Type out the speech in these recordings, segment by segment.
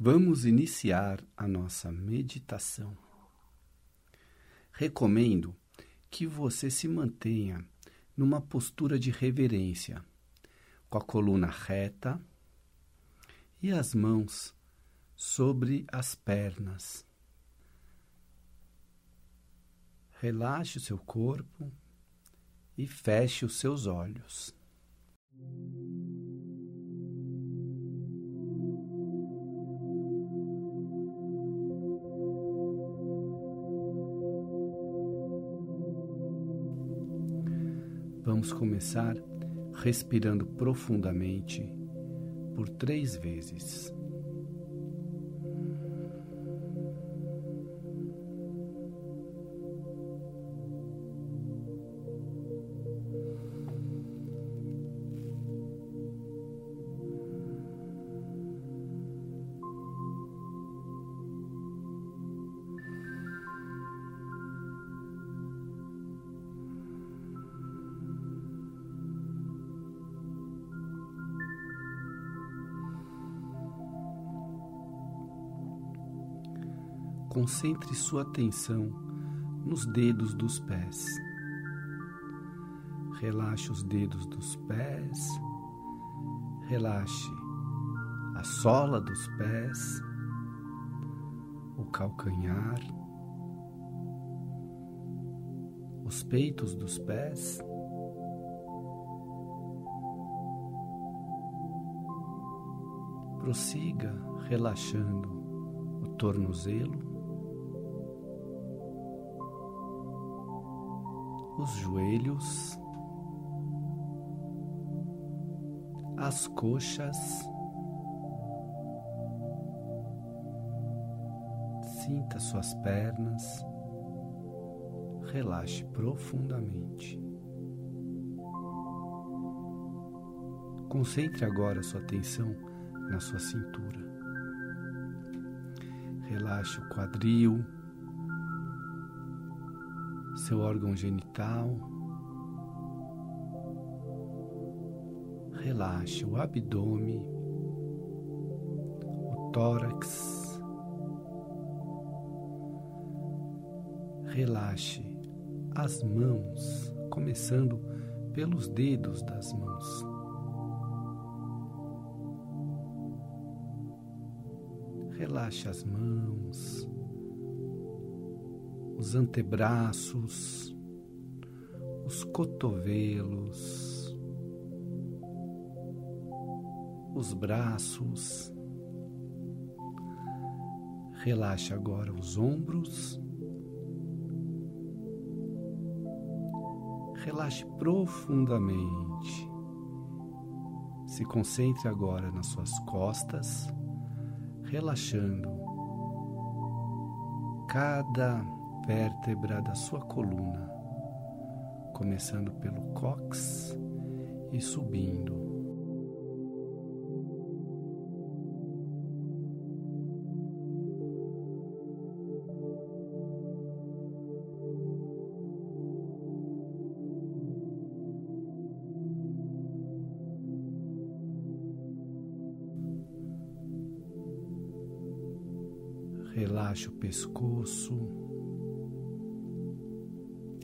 Vamos iniciar a nossa meditação. Recomendo que você se mantenha numa postura de reverência, com a coluna reta e as mãos sobre as pernas. Relaxe o seu corpo e feche os seus olhos. Vamos começar respirando profundamente por três vezes. Concentre sua atenção nos dedos dos pés. Relaxe os dedos dos pés, relaxe a sola dos pés, o calcanhar, os peitos dos pés. Prossiga relaxando o tornozelo, os joelhos, as coxas, sinta suas pernas, relaxe profundamente. Concentre agora sua atenção na sua cintura. Relaxe o quadril, seu órgão genital. Relaxe o abdômen, o tórax. Relaxe as mãos, começando pelos dedos das mãos. Relaxe as mãos, os antebraços, os cotovelos, os braços. Relaxe agora os ombros. Relaxe profundamente. Se concentre agora nas suas costas, relaxando cada vértebra da sua coluna, começando pelo cox e subindo. Relaxa o pescoço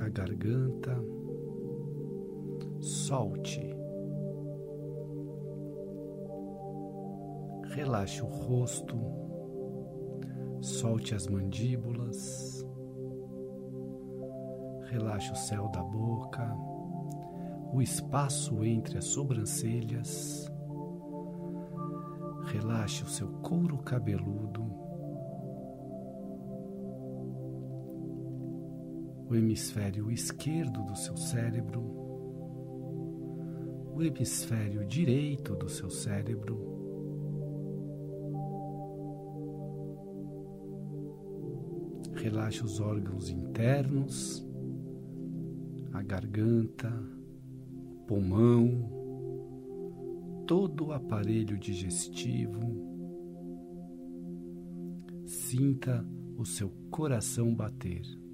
a garganta, solte. Relaxe o rosto, solte as mandíbulas, relaxe o céu da boca, o espaço entre as sobrancelhas, relaxe o seu couro cabeludo. O hemisfério esquerdo do seu cérebro, o hemisfério direito do seu cérebro. Relaxe os órgãos internos, a garganta, pulmão, todo o aparelho digestivo. Sinta o seu coração bater.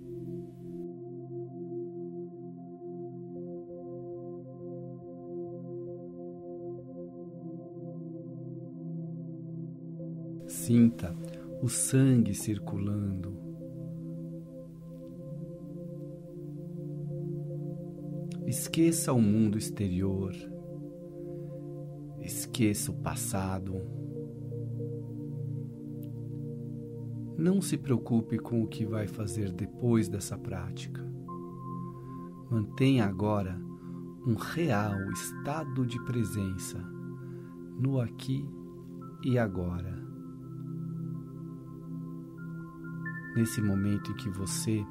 Sinta o sangue circulando. Esqueça o mundo exterior. Esqueça o passado. Não se preocupe com o que vai fazer depois dessa prática. Mantenha agora um real estado de presença no aqui e agora. Nesse momento em que você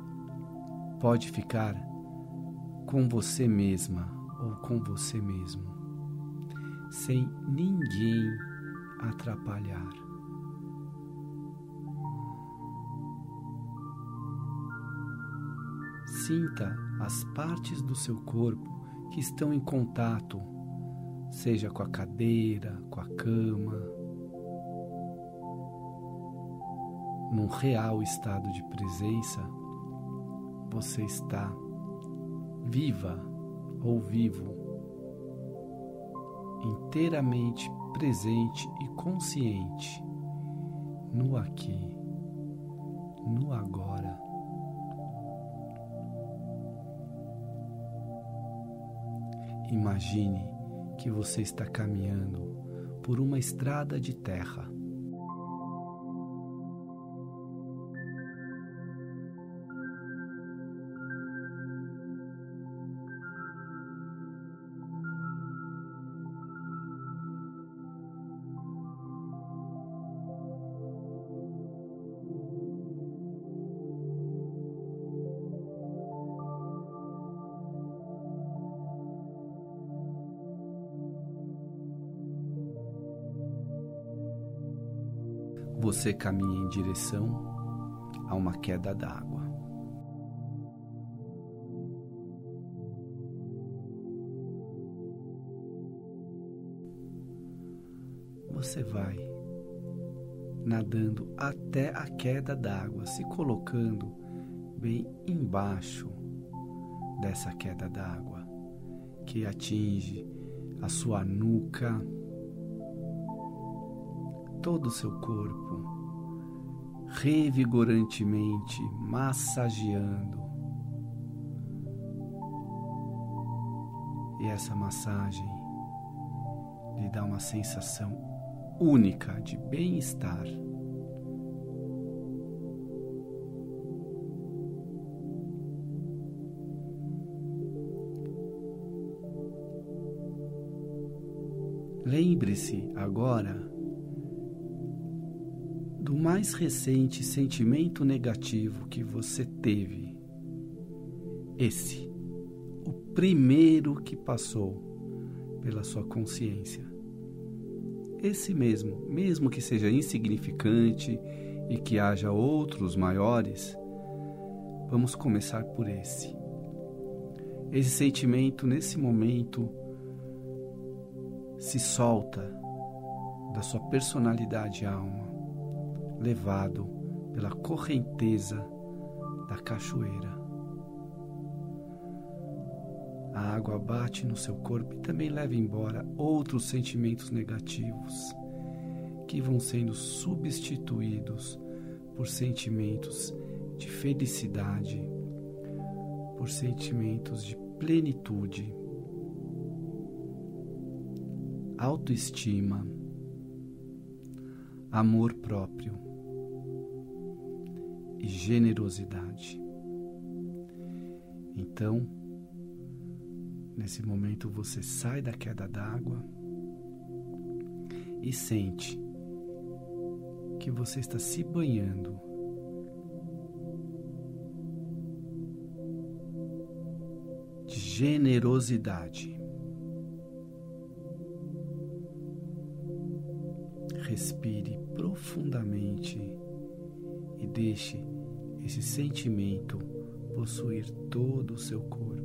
pode ficar com você mesma ou com você mesmo, sem ninguém atrapalhar. Sinta as partes do seu corpo que estão em contato, seja com a cadeira, com a cama, num real estado de presença, você está viva ou vivo, inteiramente presente e consciente no aqui, no agora. Imagine que você está caminhando por uma estrada de terra. Você caminha em direção a uma queda d'água. Você vai nadando até a queda d'água, se colocando bem embaixo dessa queda d'água que atinge a sua nuca todo o seu corpo, revigorantemente massageando. E essa massagem lhe dá uma sensação única de bem-estar. Lembre-se agora mais recente sentimento negativo que você teve. Esse, o primeiro que passou pela sua consciência. Esse mesmo, mesmo que seja insignificante e que haja outros maiores, vamos começar por esse. Esse sentimento, nesse momento, se solta da sua personalidade alma levado pela correnteza da cachoeira. A água bate no seu corpo e também leva embora outros sentimentos negativos que vão sendo substituídos por sentimentos de felicidade, por sentimentos de plenitude, autoestima, amor próprio e generosidade. Então, nesse momento você sai da queda d'água e sente que você está se banhando de generosidade. Respire profundamente e deixe esse sentimento possuir todo o seu corpo.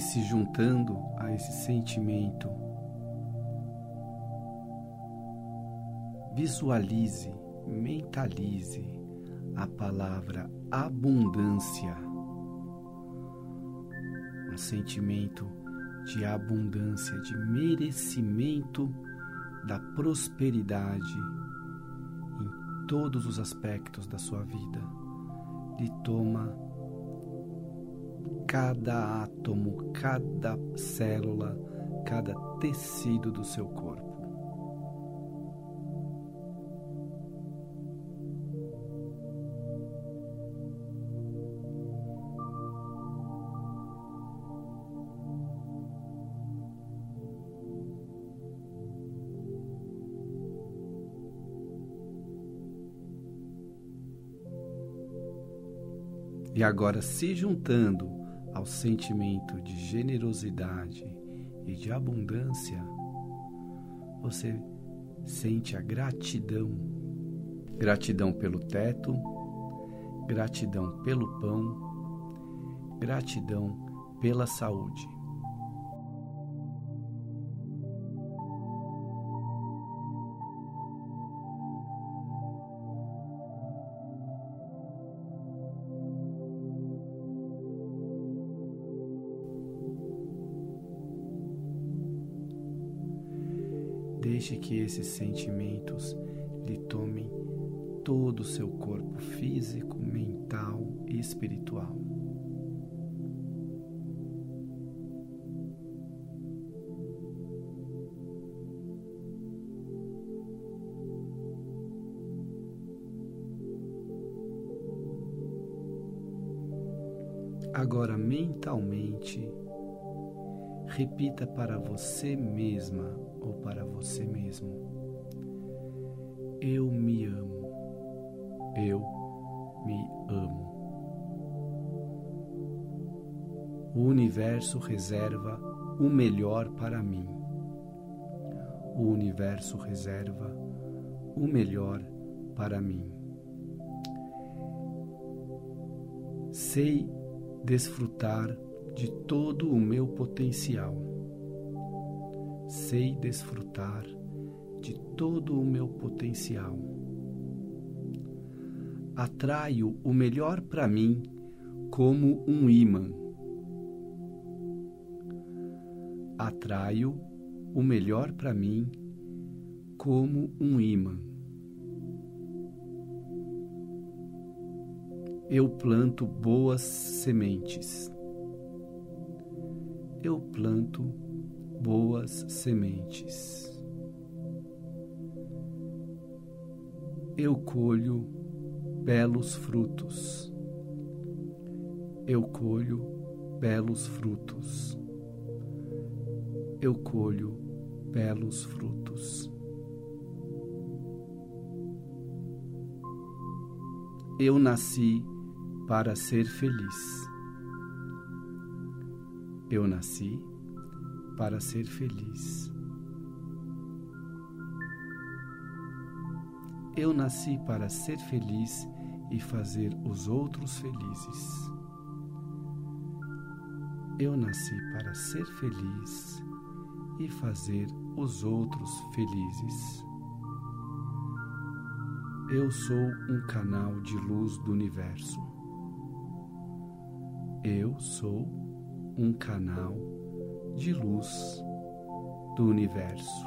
E se juntando a esse sentimento, visualize, mentalize a palavra abundância, um sentimento de abundância, de merecimento da prosperidade em todos os aspectos da sua vida. Lhe toma cada átomo, cada célula, cada tecido do seu corpo. E agora, se juntando ao sentimento de generosidade e de abundância, você sente a gratidão. Gratidão pelo teto, gratidão pelo pão, gratidão pela saúde. Deixe que esses sentimentos lhe tomem todo o seu corpo físico, mental e espiritual. Agora, mentalmente, repita para você mesma ou para você mesmo: Eu me amo. Eu me amo. O universo reserva o melhor para mim. O universo reserva o melhor para mim. Sei desfrutar de todo o meu potencial sei desfrutar de todo o meu potencial. Atraio o melhor para mim como um imã. Atraio o melhor para mim como um imã. Eu planto boas sementes. Eu planto boas sementes. Eu colho belos frutos. Eu colho belos frutos. Eu colho belos frutos. Eu nasci para ser feliz. Eu nasci para ser feliz. Eu nasci para ser feliz e fazer os outros felizes. Eu nasci para ser feliz e fazer os outros felizes. Eu sou um canal de luz do universo. Eu sou um canal de luz do universo,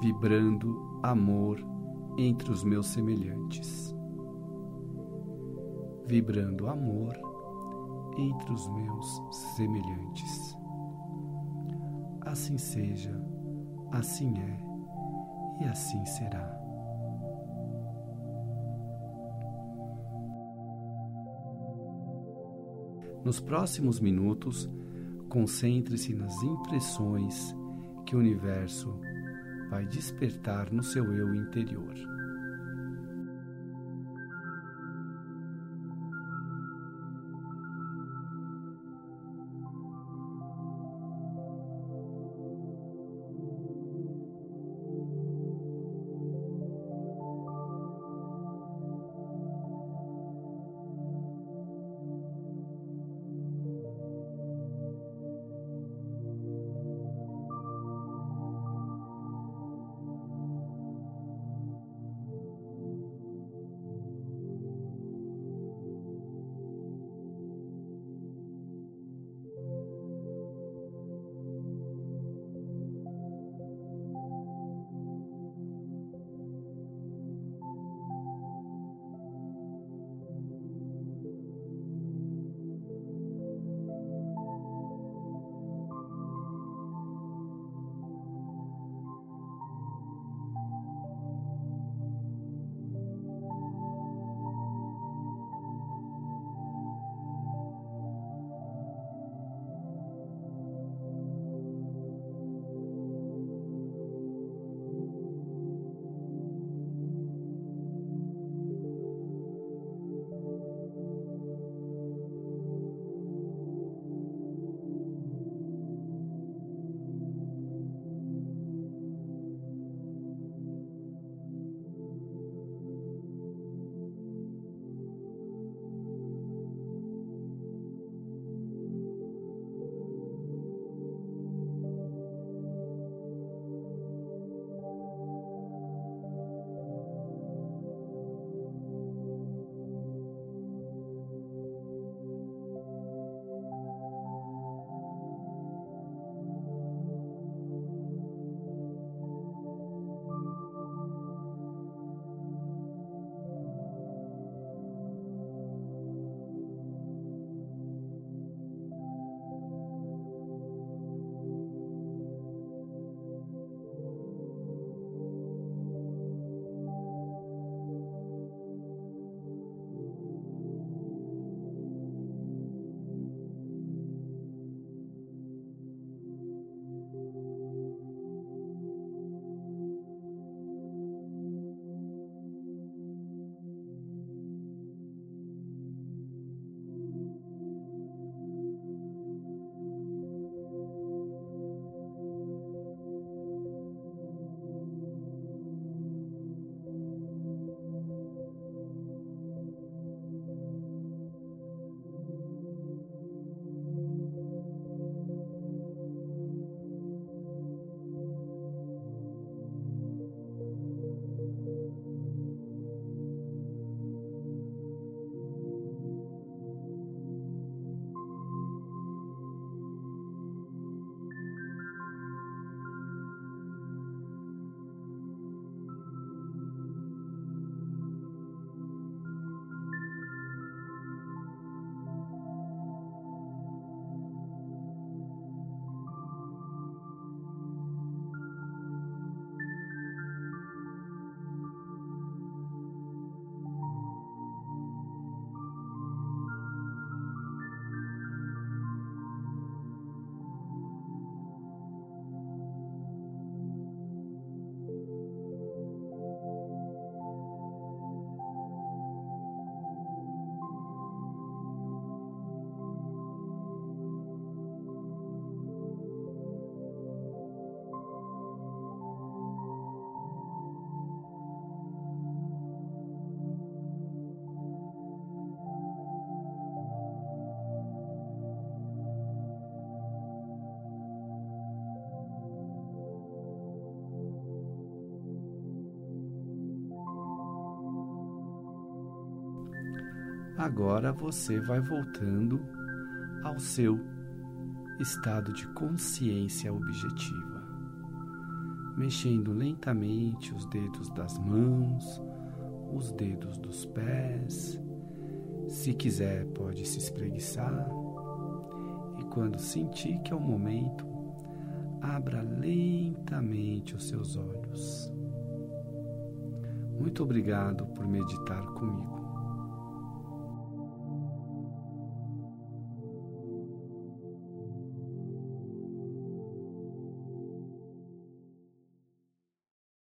vibrando amor entre os meus semelhantes, vibrando amor entre os meus semelhantes. Assim seja, assim é e assim será. Nos próximos minutos, Concentre-se nas impressões que o universo vai despertar no seu eu interior. Agora você vai voltando ao seu estado de consciência objetiva, mexendo lentamente os dedos das mãos, os dedos dos pés. Se quiser, pode se espreguiçar. E quando sentir que é o momento, abra lentamente os seus olhos. Muito obrigado por meditar comigo.